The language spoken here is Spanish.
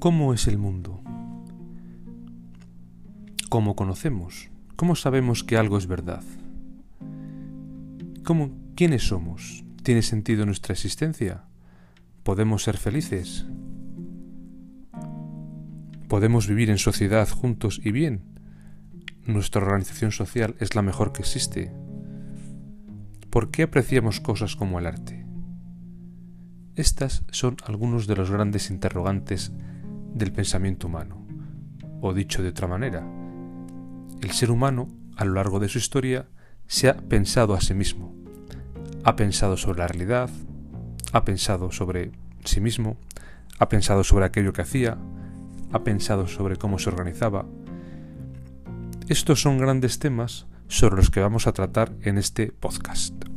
¿Cómo es el mundo? ¿Cómo conocemos? ¿Cómo sabemos que algo es verdad? ¿Cómo, ¿Quiénes somos? ¿Tiene sentido nuestra existencia? ¿Podemos ser felices? ¿Podemos vivir en sociedad juntos y bien? ¿Nuestra organización social es la mejor que existe? ¿Por qué apreciamos cosas como el arte? Estas son algunos de los grandes interrogantes del pensamiento humano. O dicho de otra manera, el ser humano, a lo largo de su historia, se ha pensado a sí mismo. Ha pensado sobre la realidad, ha pensado sobre sí mismo, ha pensado sobre aquello que hacía, ha pensado sobre cómo se organizaba. Estos son grandes temas sobre los que vamos a tratar en este podcast.